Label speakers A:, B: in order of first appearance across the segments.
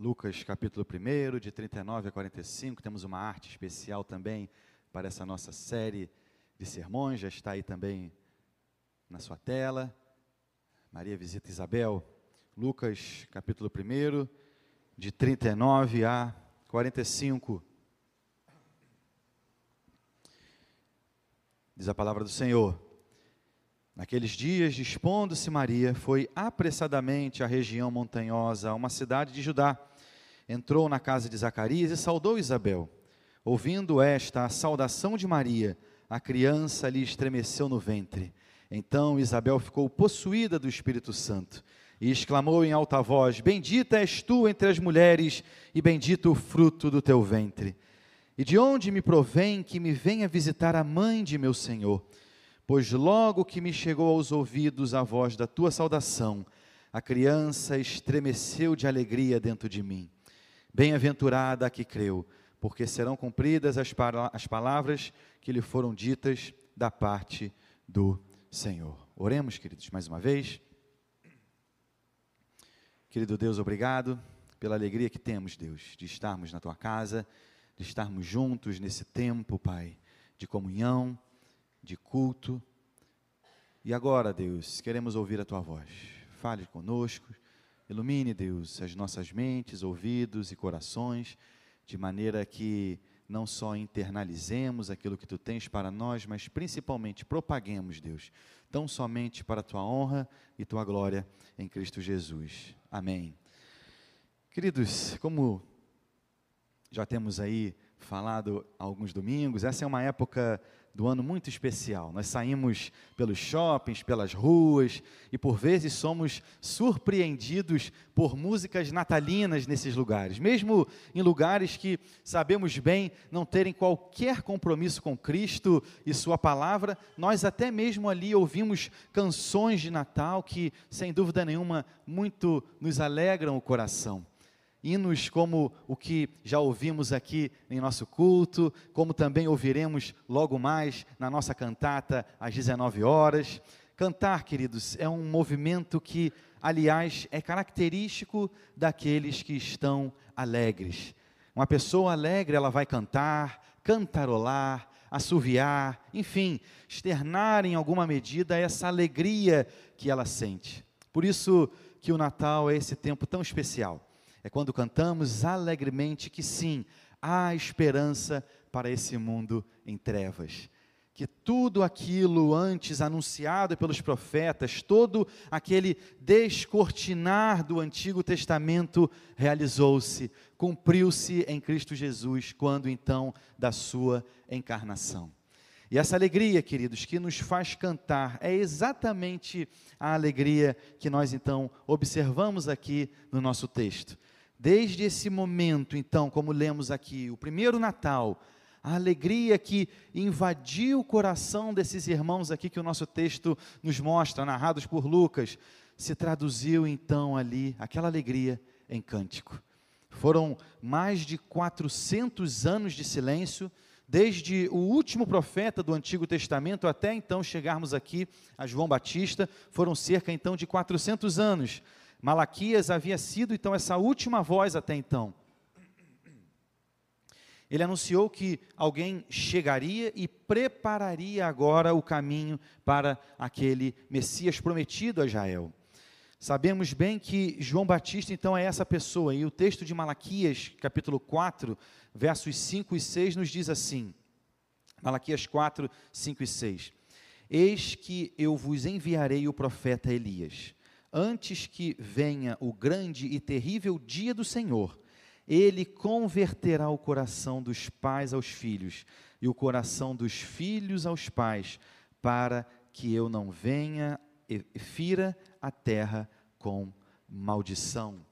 A: Lucas capítulo 1, de 39 a 45. Temos uma arte especial também para essa nossa série de sermões, já está aí também na sua tela. Maria visita Isabel. Lucas capítulo 1, de 39 a 45. Diz a palavra do Senhor. Naqueles dias, dispondo-se Maria, foi apressadamente à região montanhosa, a uma cidade de Judá. Entrou na casa de Zacarias e saudou Isabel. Ouvindo esta a saudação de Maria, a criança lhe estremeceu no ventre. Então Isabel ficou possuída do Espírito Santo e exclamou em alta voz: Bendita és tu entre as mulheres, e bendito o fruto do teu ventre. E de onde me provém que me venha visitar a mãe de meu Senhor? Pois logo que me chegou aos ouvidos a voz da tua saudação, a criança estremeceu de alegria dentro de mim. Bem-aventurada a que creu, porque serão cumpridas as, as palavras que lhe foram ditas da parte do Senhor. Oremos, queridos, mais uma vez. Querido Deus, obrigado pela alegria que temos, Deus, de estarmos na tua casa, de estarmos juntos nesse tempo, Pai, de comunhão de culto. E agora, Deus, queremos ouvir a tua voz. Fale conosco, ilumine, Deus, as nossas mentes, ouvidos e corações, de maneira que não só internalizemos aquilo que tu tens para nós, mas principalmente propaguemos, Deus, tão somente para a tua honra e tua glória em Cristo Jesus. Amém. Queridos, como já temos aí falado alguns domingos, essa é uma época do ano muito especial. Nós saímos pelos shoppings, pelas ruas e por vezes somos surpreendidos por músicas natalinas nesses lugares, mesmo em lugares que sabemos bem não terem qualquer compromisso com Cristo e Sua palavra, nós até mesmo ali ouvimos canções de Natal que, sem dúvida nenhuma, muito nos alegram o coração hinos como o que já ouvimos aqui em nosso culto, como também ouviremos logo mais na nossa cantata às 19 horas. Cantar, queridos, é um movimento que, aliás, é característico daqueles que estão alegres. Uma pessoa alegre, ela vai cantar, cantarolar, assoviar, enfim, externar em alguma medida essa alegria que ela sente. Por isso que o Natal é esse tempo tão especial é quando cantamos alegremente que sim, há esperança para esse mundo em trevas. Que tudo aquilo antes anunciado pelos profetas, todo aquele descortinar do Antigo Testamento realizou-se, cumpriu-se em Cristo Jesus, quando então da sua encarnação. E essa alegria, queridos, que nos faz cantar, é exatamente a alegria que nós então observamos aqui no nosso texto. Desde esse momento, então, como lemos aqui, o primeiro Natal, a alegria que invadiu o coração desses irmãos aqui que o nosso texto nos mostra, narrados por Lucas, se traduziu então ali, aquela alegria, em cântico. Foram mais de 400 anos de silêncio, desde o último profeta do Antigo Testamento até então chegarmos aqui a João Batista, foram cerca então de 400 anos Malaquias havia sido então essa última voz até então. Ele anunciou que alguém chegaria e prepararia agora o caminho para aquele Messias prometido a Israel. Sabemos bem que João Batista então é essa pessoa, e o texto de Malaquias, capítulo 4, versos 5 e 6, nos diz assim: Malaquias 4, 5 e 6. Eis que eu vos enviarei o profeta Elias antes que venha o grande e terrível dia do Senhor, ele converterá o coração dos pais aos filhos e o coração dos filhos aos pais, para que eu não venha e fira a terra com maldição.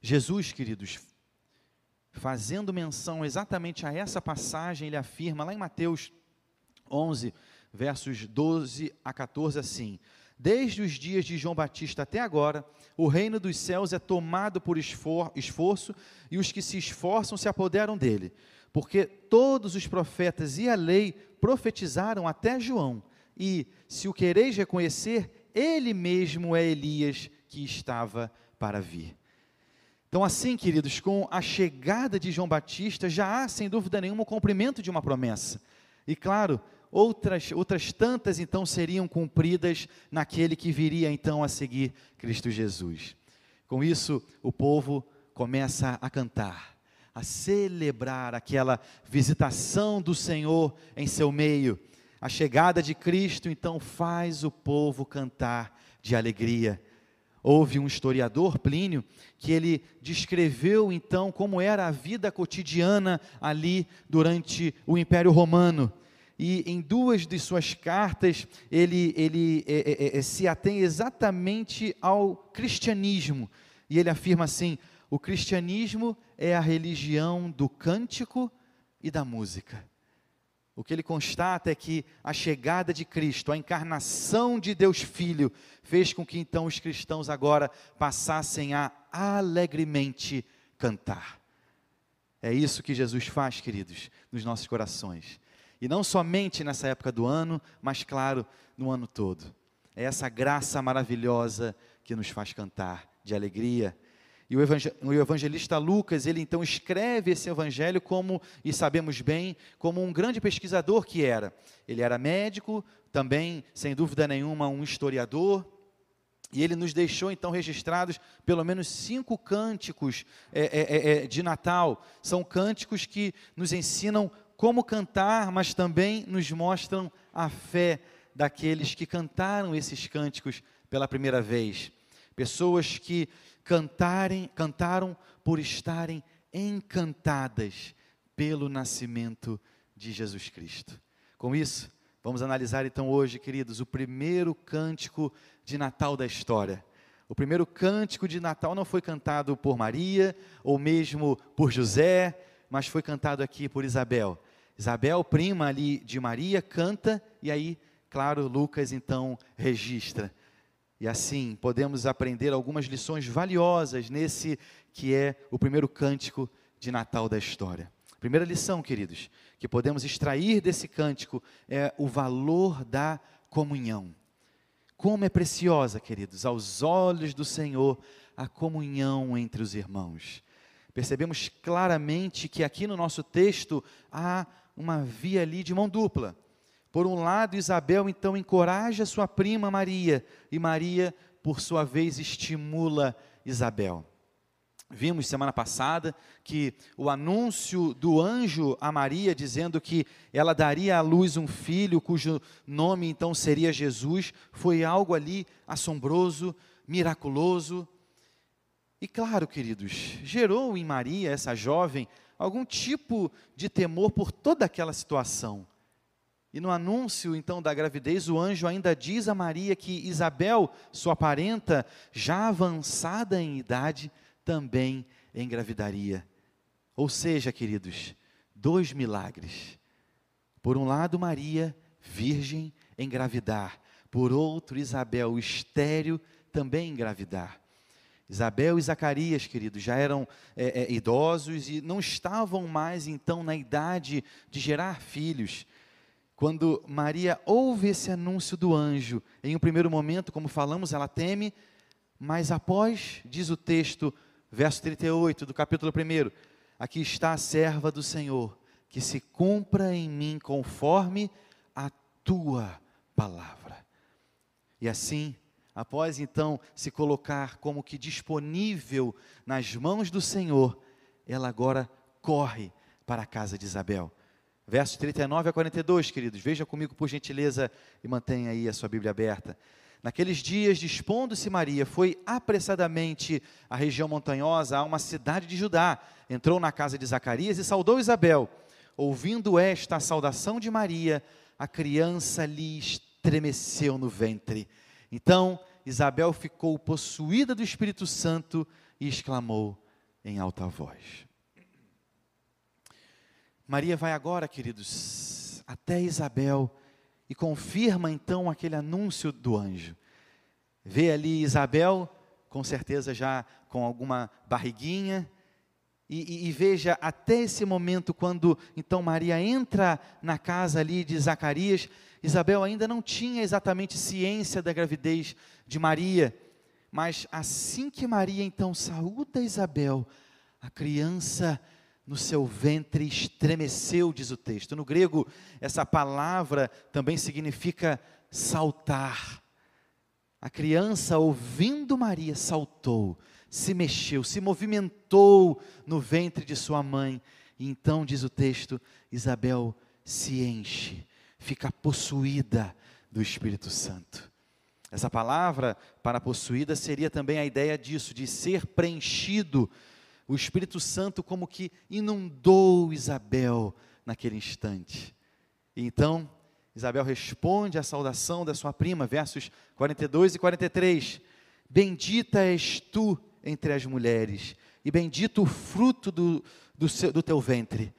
A: Jesus, queridos, fazendo menção exatamente a essa passagem, ele afirma lá em Mateus 11, versos 12 a 14 assim: Desde os dias de João Batista até agora, o reino dos céus é tomado por esforço e os que se esforçam se apoderam dele. Porque todos os profetas e a lei profetizaram até João. E, se o quereis reconhecer, ele mesmo é Elias que estava para vir. Então, assim, queridos, com a chegada de João Batista, já há, sem dúvida nenhuma, o cumprimento de uma promessa. E, claro, outras, outras tantas, então, seriam cumpridas naquele que viria, então, a seguir Cristo Jesus. Com isso, o povo começa a cantar, a celebrar aquela visitação do Senhor em seu meio. A chegada de Cristo, então, faz o povo cantar de alegria. Houve um historiador, Plínio, que ele descreveu então como era a vida cotidiana ali durante o Império Romano. E em duas de suas cartas, ele, ele é, é, é, se atém exatamente ao cristianismo. E ele afirma assim: o cristianismo é a religião do cântico e da música. O que ele constata é que a chegada de Cristo, a encarnação de Deus Filho, fez com que então os cristãos agora passassem a alegremente cantar. É isso que Jesus faz, queridos, nos nossos corações. E não somente nessa época do ano, mas claro, no ano todo. É essa graça maravilhosa que nos faz cantar de alegria, e o evangelista Lucas, ele então escreve esse evangelho como, e sabemos bem, como um grande pesquisador que era. Ele era médico, também, sem dúvida nenhuma, um historiador, e ele nos deixou então registrados pelo menos cinco cânticos é, é, é, é, de Natal. São cânticos que nos ensinam como cantar, mas também nos mostram a fé daqueles que cantaram esses cânticos pela primeira vez. Pessoas que cantarem, cantaram por estarem encantadas pelo nascimento de Jesus Cristo. Com isso, vamos analisar então hoje, queridos, o primeiro cântico de Natal da história. O primeiro cântico de Natal não foi cantado por Maria ou mesmo por José, mas foi cantado aqui por Isabel. Isabel, prima ali de Maria, canta e aí, claro, Lucas então registra. E assim podemos aprender algumas lições valiosas nesse que é o primeiro cântico de Natal da história. Primeira lição, queridos, que podemos extrair desse cântico é o valor da comunhão. Como é preciosa, queridos, aos olhos do Senhor, a comunhão entre os irmãos. Percebemos claramente que aqui no nosso texto há uma via ali de mão dupla. Por um lado, Isabel então encoraja sua prima Maria, e Maria, por sua vez, estimula Isabel. Vimos semana passada que o anúncio do anjo a Maria, dizendo que ela daria à luz um filho cujo nome então seria Jesus, foi algo ali assombroso, miraculoso. E claro, queridos, gerou em Maria, essa jovem, algum tipo de temor por toda aquela situação. E no anúncio então da gravidez, o anjo ainda diz a Maria que Isabel, sua parenta, já avançada em idade, também engravidaria. Ou seja, queridos, dois milagres. Por um lado, Maria, virgem, engravidar. Por outro, Isabel, estéreo, também engravidar. Isabel e Zacarias, queridos, já eram é, é, idosos e não estavam mais então na idade de gerar filhos. Quando Maria ouve esse anúncio do anjo, em um primeiro momento, como falamos, ela teme, mas após, diz o texto, verso 38 do capítulo 1, aqui está a serva do Senhor, que se cumpra em mim conforme a tua palavra. E assim, após então se colocar como que disponível nas mãos do Senhor, ela agora corre para a casa de Isabel. Versos 39 a 42, queridos. Veja comigo, por gentileza, e mantenha aí a sua Bíblia aberta. Naqueles dias, dispondo-se Maria, foi apressadamente à região montanhosa, a uma cidade de Judá. Entrou na casa de Zacarias e saudou Isabel. Ouvindo esta saudação de Maria, a criança lhe estremeceu no ventre. Então, Isabel ficou possuída do Espírito Santo e exclamou em alta voz. Maria vai agora, queridos, até Isabel e confirma então aquele anúncio do anjo. Vê ali Isabel, com certeza já com alguma barriguinha, e, e, e, veja até esse momento, quando então Maria entra na casa ali de Zacarias, Isabel ainda não tinha exatamente ciência da gravidez de Maria, Mas assim que Maria então saúda Isabel, a criança no seu ventre estremeceu, diz o texto. No grego, essa palavra também significa saltar. A criança, ouvindo Maria, saltou, se mexeu, se movimentou no ventre de sua mãe. E então, diz o texto, Isabel se enche, fica possuída do Espírito Santo. Essa palavra para possuída seria também a ideia disso, de ser preenchido. O Espírito Santo como que inundou Isabel naquele instante. E então, Isabel responde à saudação da sua prima, versos 42 e 43. Bendita és tu entre as mulheres, e bendito o fruto do, do, seu, do teu ventre.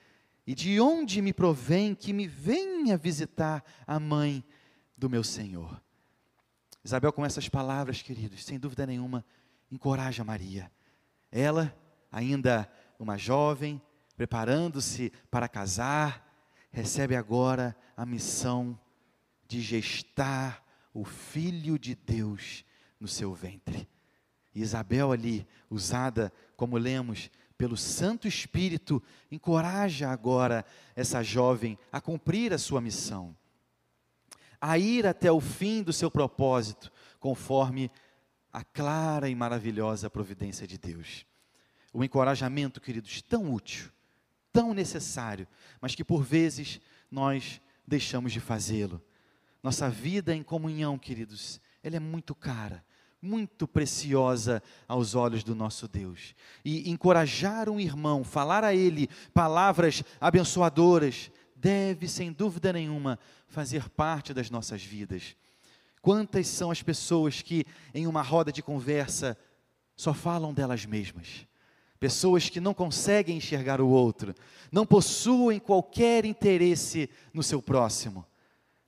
A: E de onde me provém que me venha visitar a mãe do meu Senhor? Isabel, com essas palavras, queridos, sem dúvida nenhuma, encoraja Maria. Ela, ainda uma jovem, preparando-se para casar, recebe agora a missão de gestar o Filho de Deus no seu ventre. Isabel, ali, usada, como lemos, pelo Santo Espírito, encoraja agora essa jovem a cumprir a sua missão a ir até o fim do seu propósito, conforme a clara e maravilhosa providência de Deus. O encorajamento, queridos, tão útil, tão necessário, mas que por vezes nós deixamos de fazê-lo. Nossa vida em comunhão, queridos, ela é muito cara, muito preciosa aos olhos do nosso Deus. E encorajar um irmão, falar a ele palavras abençoadoras, deve, sem dúvida nenhuma, fazer parte das nossas vidas. Quantas são as pessoas que, em uma roda de conversa, só falam delas mesmas? Pessoas que não conseguem enxergar o outro, não possuem qualquer interesse no seu próximo.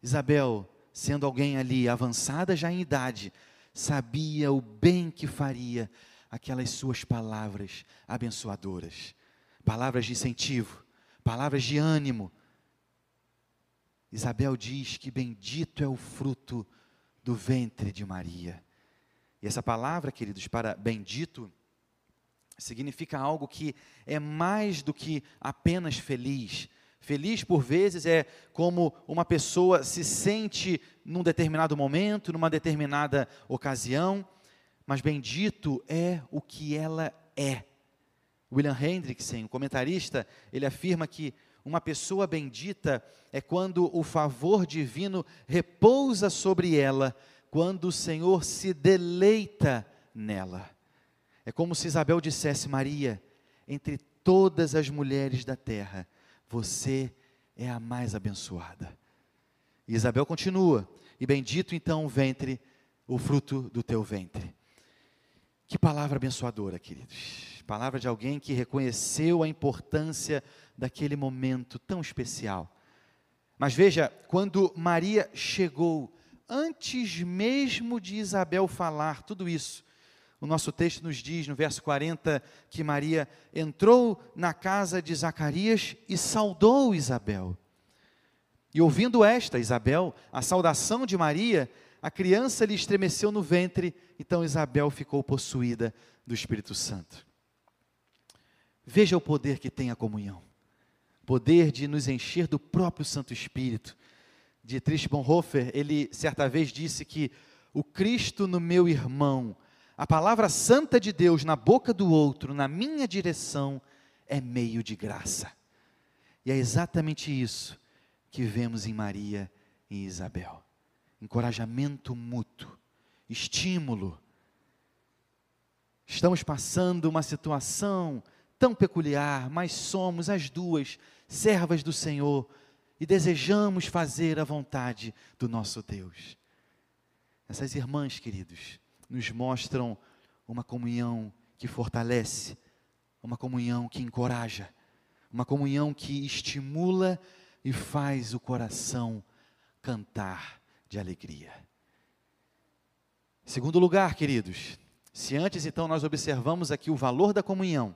A: Isabel, sendo alguém ali avançada já em idade, sabia o bem que faria aquelas suas palavras abençoadoras, palavras de incentivo, palavras de ânimo, Isabel diz que bendito é o fruto do ventre de Maria. E essa palavra, queridos, para bendito, significa algo que é mais do que apenas feliz. Feliz, por vezes, é como uma pessoa se sente num determinado momento, numa determinada ocasião, mas bendito é o que ela é. William Hendrickson, o comentarista, ele afirma que uma pessoa bendita é quando o favor divino repousa sobre ela, quando o Senhor se deleita nela. É como se Isabel dissesse: Maria, entre todas as mulheres da terra, você é a mais abençoada. E Isabel continua: E bendito então o ventre, o fruto do teu ventre. Que palavra abençoadora, queridos. Palavra de alguém que reconheceu a importância daquele momento tão especial. Mas veja, quando Maria chegou, antes mesmo de Isabel falar tudo isso, o nosso texto nos diz no verso 40 que Maria entrou na casa de Zacarias e saudou Isabel. E ouvindo esta, Isabel, a saudação de Maria, a criança lhe estremeceu no ventre, então Isabel ficou possuída do Espírito Santo. Veja o poder que tem a comunhão poder de nos encher do próprio Santo Espírito. Dietrich Bonhoeffer, ele certa vez disse que o Cristo no meu irmão, a palavra santa de Deus na boca do outro, na minha direção, é meio de graça. E é exatamente isso que vemos em Maria e Isabel. Encorajamento mútuo, estímulo. Estamos passando uma situação tão peculiar, mas somos as duas servas do Senhor e desejamos fazer a vontade do nosso Deus. Essas irmãs, queridos, nos mostram uma comunhão que fortalece, uma comunhão que encoraja, uma comunhão que estimula e faz o coração cantar de alegria. Segundo lugar, queridos, se antes então nós observamos aqui o valor da comunhão,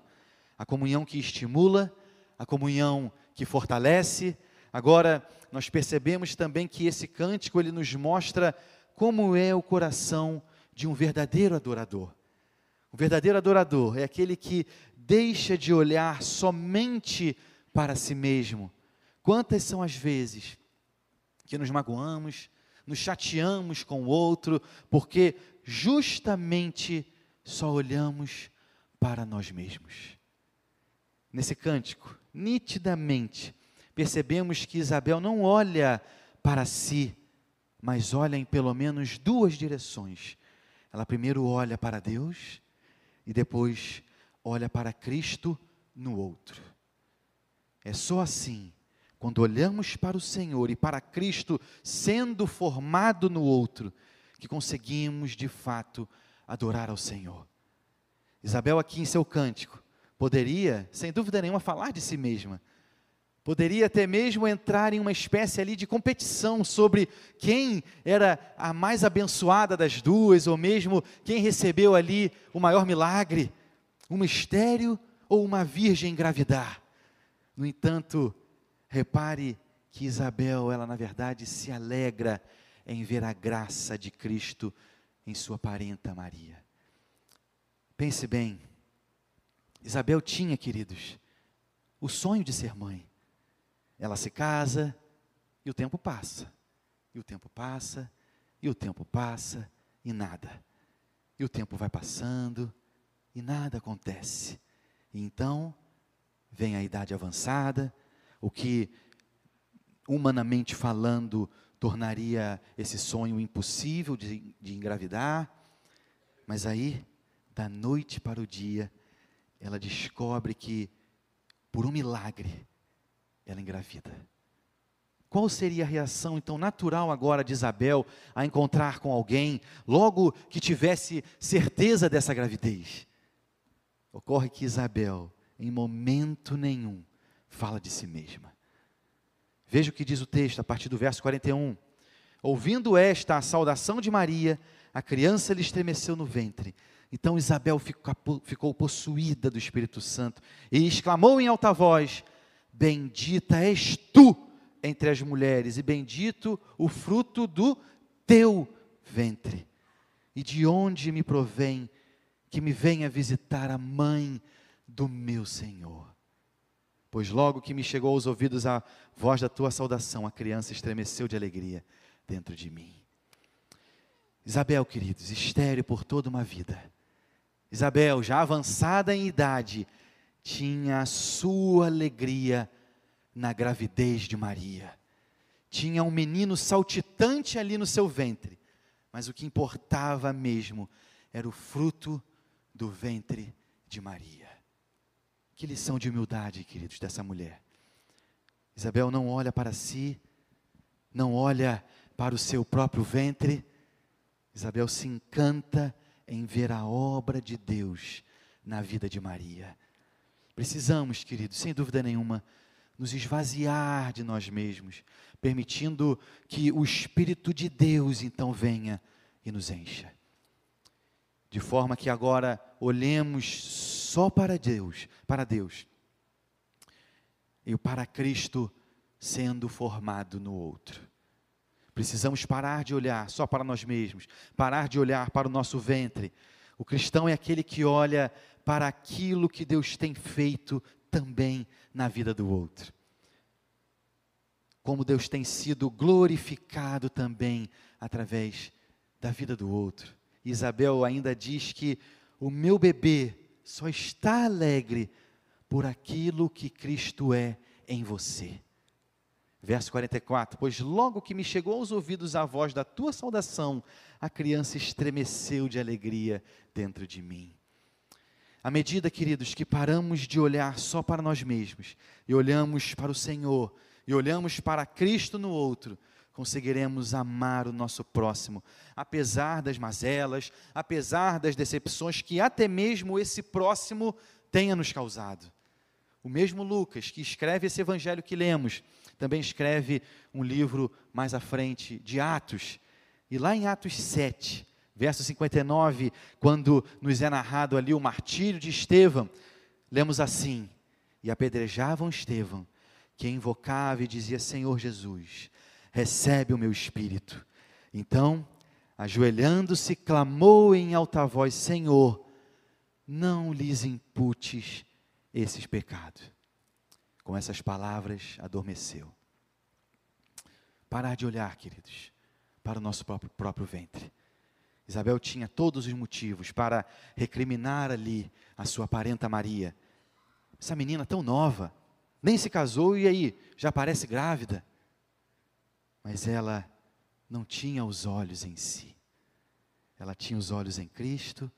A: a comunhão que estimula, a comunhão que fortalece. Agora, nós percebemos também que esse cântico ele nos mostra como é o coração de um verdadeiro adorador. O verdadeiro adorador é aquele que deixa de olhar somente para si mesmo. Quantas são as vezes que nos magoamos, nos chateamos com o outro, porque justamente só olhamos para nós mesmos. Nesse cântico, nitidamente, percebemos que Isabel não olha para si, mas olha em pelo menos duas direções. Ela primeiro olha para Deus e depois olha para Cristo no outro. É só assim, quando olhamos para o Senhor e para Cristo sendo formado no outro, que conseguimos de fato adorar ao Senhor. Isabel, aqui em seu cântico, poderia, sem dúvida nenhuma, falar de si mesma. Poderia até mesmo entrar em uma espécie ali de competição sobre quem era a mais abençoada das duas, ou mesmo quem recebeu ali o maior milagre, um mistério ou uma virgem engravidar. No entanto, repare que Isabel, ela na verdade se alegra em ver a graça de Cristo em sua parenta Maria. Pense bem, Isabel tinha, queridos, o sonho de ser mãe. Ela se casa e o tempo passa, e o tempo passa, e o tempo passa, e nada. E o tempo vai passando, e nada acontece. E então, vem a idade avançada, o que, humanamente falando, tornaria esse sonho impossível de, de engravidar. Mas aí, da noite para o dia, ela descobre que, por um milagre, ela engravida. Qual seria a reação então natural agora de Isabel a encontrar com alguém logo que tivesse certeza dessa gravidez? Ocorre que Isabel em momento nenhum, fala de si mesma. Veja o que diz o texto a partir do verso 41. Ouvindo esta a saudação de Maria, a criança lhe estremeceu no ventre. Então Isabel ficou possuída do Espírito Santo e exclamou em alta voz: Bendita és tu entre as mulheres, e bendito o fruto do teu ventre. E de onde me provém que me venha visitar a mãe do meu Senhor. Pois logo que me chegou aos ouvidos a voz da tua saudação, a criança estremeceu de alegria dentro de mim. Isabel, queridos, estéreo por toda uma vida. Isabel, já avançada em idade, tinha a sua alegria na gravidez de Maria. Tinha um menino saltitante ali no seu ventre, mas o que importava mesmo era o fruto do ventre de Maria. Que lição de humildade, queridos, dessa mulher. Isabel não olha para si, não olha para o seu próprio ventre. Isabel se encanta em ver a obra de Deus na vida de Maria. Precisamos, queridos, sem dúvida nenhuma, nos esvaziar de nós mesmos, permitindo que o Espírito de Deus então venha e nos encha. De forma que agora olhemos só para Deus, para Deus. E para Cristo sendo formado no outro. Precisamos parar de olhar só para nós mesmos, parar de olhar para o nosso ventre. O cristão é aquele que olha para aquilo que Deus tem feito também na vida do outro. Como Deus tem sido glorificado também através da vida do outro. Isabel ainda diz que o meu bebê só está alegre por aquilo que Cristo é em você. Verso 44: Pois logo que me chegou aos ouvidos a voz da tua saudação, a criança estremeceu de alegria dentro de mim. À medida, queridos, que paramos de olhar só para nós mesmos e olhamos para o Senhor e olhamos para Cristo no outro, conseguiremos amar o nosso próximo, apesar das mazelas, apesar das decepções que até mesmo esse próximo tenha nos causado. O mesmo Lucas, que escreve esse evangelho que lemos, também escreve um livro mais à frente de Atos. E lá em Atos 7, verso 59, quando nos é narrado ali o martírio de Estevão, lemos assim: E apedrejavam Estevão, que invocava e dizia: Senhor Jesus, recebe o meu espírito. Então, ajoelhando-se, clamou em alta voz: Senhor, não lhes imputes esses pecados. Com essas palavras, adormeceu. Parar de olhar, queridos, para o nosso próprio, próprio ventre. Isabel tinha todos os motivos para recriminar ali a sua parenta Maria. Essa menina tão nova, nem se casou e aí já parece grávida. Mas ela não tinha os olhos em si. Ela tinha os olhos em Cristo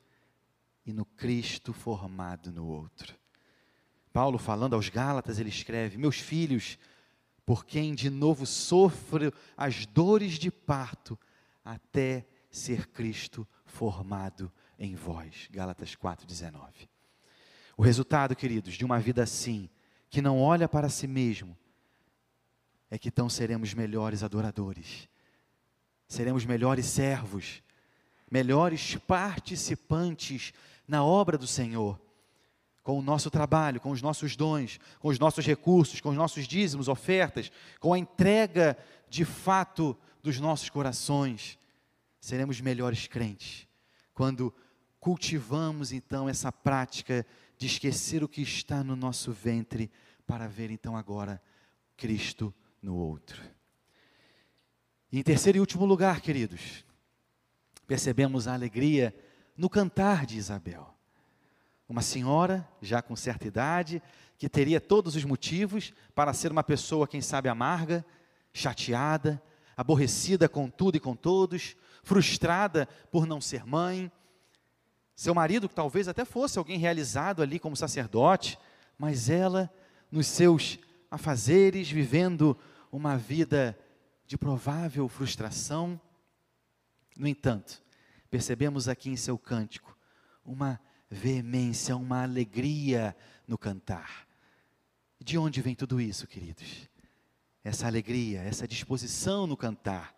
A: e no Cristo formado no outro. Paulo, falando aos Gálatas, ele escreve: Meus filhos, por quem de novo sofro as dores de parto, até ser Cristo formado em vós. Gálatas 4,19. O resultado, queridos, de uma vida assim, que não olha para si mesmo, é que então seremos melhores adoradores, seremos melhores servos, melhores participantes na obra do Senhor, com o nosso trabalho, com os nossos dons, com os nossos recursos, com os nossos dízimos, ofertas, com a entrega de fato dos nossos corações, seremos melhores crentes quando cultivamos então essa prática de esquecer o que está no nosso ventre para ver então agora Cristo no outro. E em terceiro e último lugar, queridos, percebemos a alegria no cantar de Isabel. Uma senhora, já com certa idade, que teria todos os motivos para ser uma pessoa, quem sabe, amarga, chateada, aborrecida com tudo e com todos, frustrada por não ser mãe. Seu marido, que talvez até fosse alguém realizado ali como sacerdote, mas ela, nos seus afazeres, vivendo uma vida de provável frustração. No entanto, percebemos aqui em seu cântico uma veemência, uma alegria no cantar. De onde vem tudo isso, queridos? Essa alegria, essa disposição no cantar.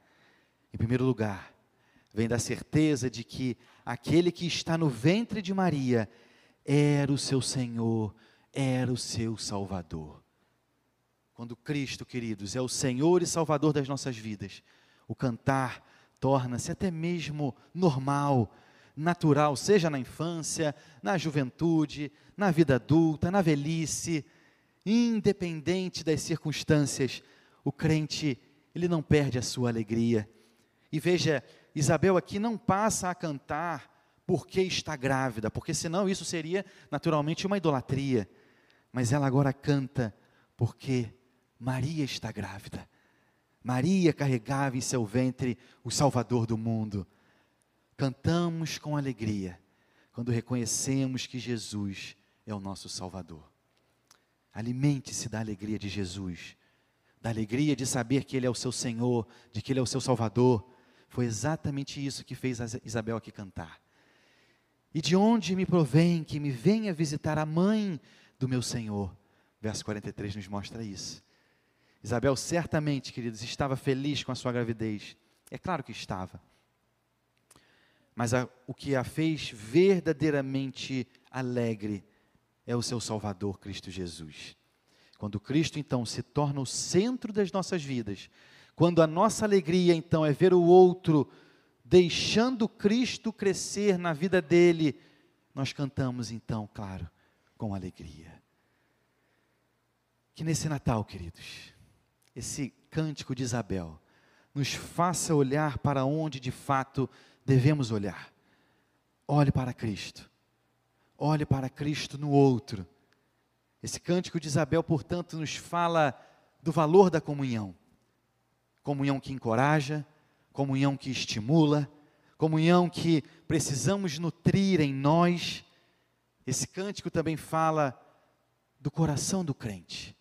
A: Em primeiro lugar, vem da certeza de que aquele que está no ventre de Maria era o seu Senhor, era o seu Salvador. Quando Cristo, queridos, é o Senhor e Salvador das nossas vidas, o cantar torna-se até mesmo normal, natural, seja na infância, na juventude, na vida adulta, na velhice, independente das circunstâncias, o crente, ele não perde a sua alegria. E veja, Isabel aqui não passa a cantar porque está grávida, porque senão isso seria naturalmente uma idolatria. Mas ela agora canta porque Maria está grávida. Maria carregava em seu ventre o Salvador do mundo. Cantamos com alegria quando reconhecemos que Jesus é o nosso Salvador. Alimente-se da alegria de Jesus, da alegria de saber que Ele é o seu Senhor, de que Ele é o seu Salvador. Foi exatamente isso que fez Isabel aqui cantar. E de onde me provém que me venha visitar a mãe do meu Senhor? Verso 43 nos mostra isso. Isabel certamente, queridos, estava feliz com a sua gravidez. É claro que estava. Mas a, o que a fez verdadeiramente alegre é o seu Salvador, Cristo Jesus. Quando Cristo então se torna o centro das nossas vidas, quando a nossa alegria então é ver o outro deixando Cristo crescer na vida dele, nós cantamos então, claro, com alegria. Que nesse Natal, queridos, esse cântico de Isabel nos faça olhar para onde de fato devemos olhar. Olhe para Cristo. Olhe para Cristo no outro. Esse cântico de Isabel, portanto, nos fala do valor da comunhão. Comunhão que encoraja, comunhão que estimula, comunhão que precisamos nutrir em nós. Esse cântico também fala do coração do crente.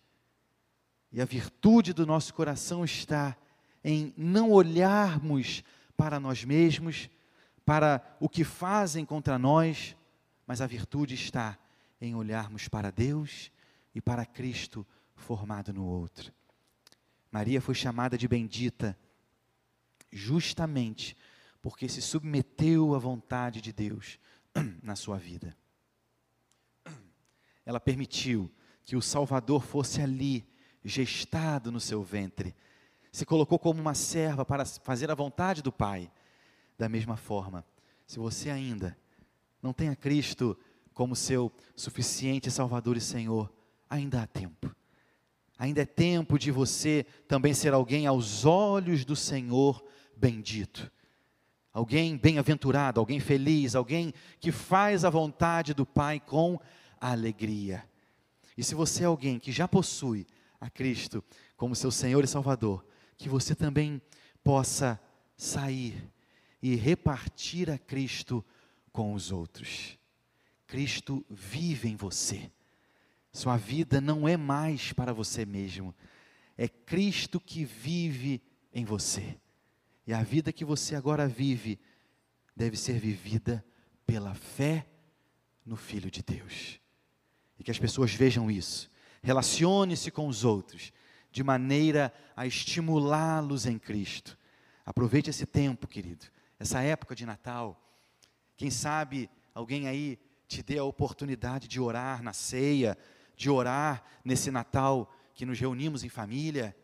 A: E a virtude do nosso coração está em não olharmos para nós mesmos, para o que fazem contra nós, mas a virtude está em olharmos para Deus e para Cristo formado no outro. Maria foi chamada de bendita justamente porque se submeteu à vontade de Deus na sua vida. Ela permitiu que o Salvador fosse ali gestado no seu ventre, se colocou como uma serva para fazer a vontade do Pai. Da mesma forma, se você ainda não tem a Cristo como seu suficiente Salvador e Senhor, ainda há tempo. Ainda é tempo de você também ser alguém aos olhos do Senhor bendito. Alguém bem-aventurado, alguém feliz, alguém que faz a vontade do Pai com alegria. E se você é alguém que já possui a Cristo como seu Senhor e Salvador, que você também possa sair e repartir a Cristo com os outros. Cristo vive em você. Sua vida não é mais para você mesmo, é Cristo que vive em você. E a vida que você agora vive deve ser vivida pela fé no Filho de Deus. E que as pessoas vejam isso. Relacione-se com os outros de maneira a estimulá-los em Cristo. Aproveite esse tempo, querido, essa época de Natal. Quem sabe alguém aí te dê a oportunidade de orar na ceia, de orar nesse Natal que nos reunimos em família.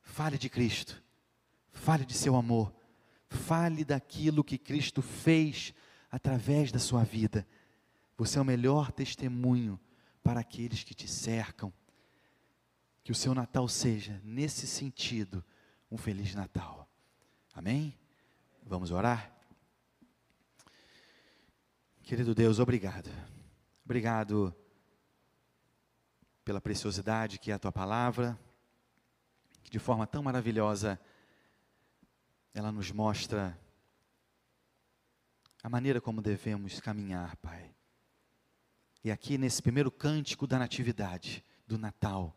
A: Fale de Cristo, fale de seu amor, fale daquilo que Cristo fez através da sua vida. Você é o melhor testemunho para aqueles que te cercam. Que o seu Natal seja, nesse sentido, um Feliz Natal. Amém? Vamos orar? Querido Deus, obrigado. Obrigado pela preciosidade que é a tua palavra, que de forma tão maravilhosa ela nos mostra a maneira como devemos caminhar, Pai. E aqui nesse primeiro cântico da Natividade, do Natal,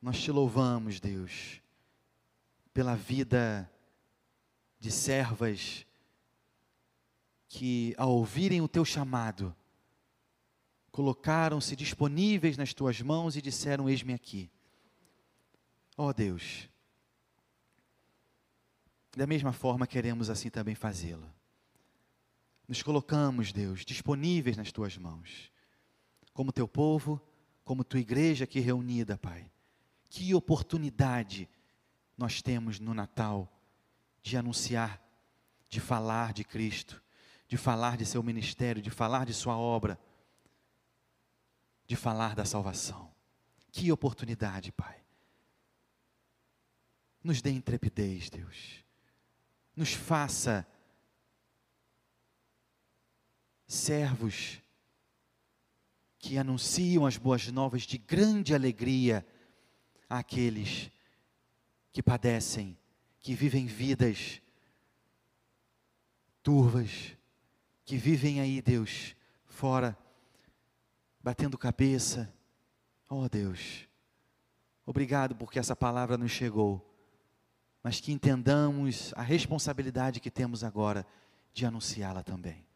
A: nós te louvamos, Deus, pela vida de servas que, ao ouvirem o teu chamado, colocaram-se disponíveis nas tuas mãos e disseram: Eis-me aqui. Ó oh Deus, da mesma forma queremos assim também fazê-lo. Nos colocamos, Deus, disponíveis nas tuas mãos, como teu povo, como tua igreja aqui reunida, Pai. Que oportunidade nós temos no Natal de anunciar, de falar de Cristo, de falar de seu ministério, de falar de sua obra, de falar da salvação. Que oportunidade, Pai. Nos dê intrepidez, Deus. Nos faça servos que anunciam as boas novas de grande alegria àqueles que padecem, que vivem vidas turvas, que vivem aí, Deus, fora, batendo cabeça. Oh Deus, obrigado porque essa palavra nos chegou, mas que entendamos a responsabilidade que temos agora de anunciá-la também.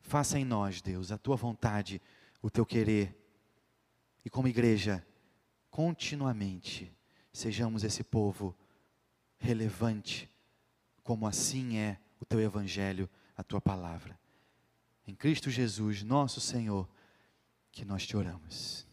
A: Faça em nós, Deus, a tua vontade, o teu querer, e como igreja, continuamente sejamos esse povo relevante, como assim é o teu evangelho, a tua palavra. Em Cristo Jesus, nosso Senhor, que nós te oramos.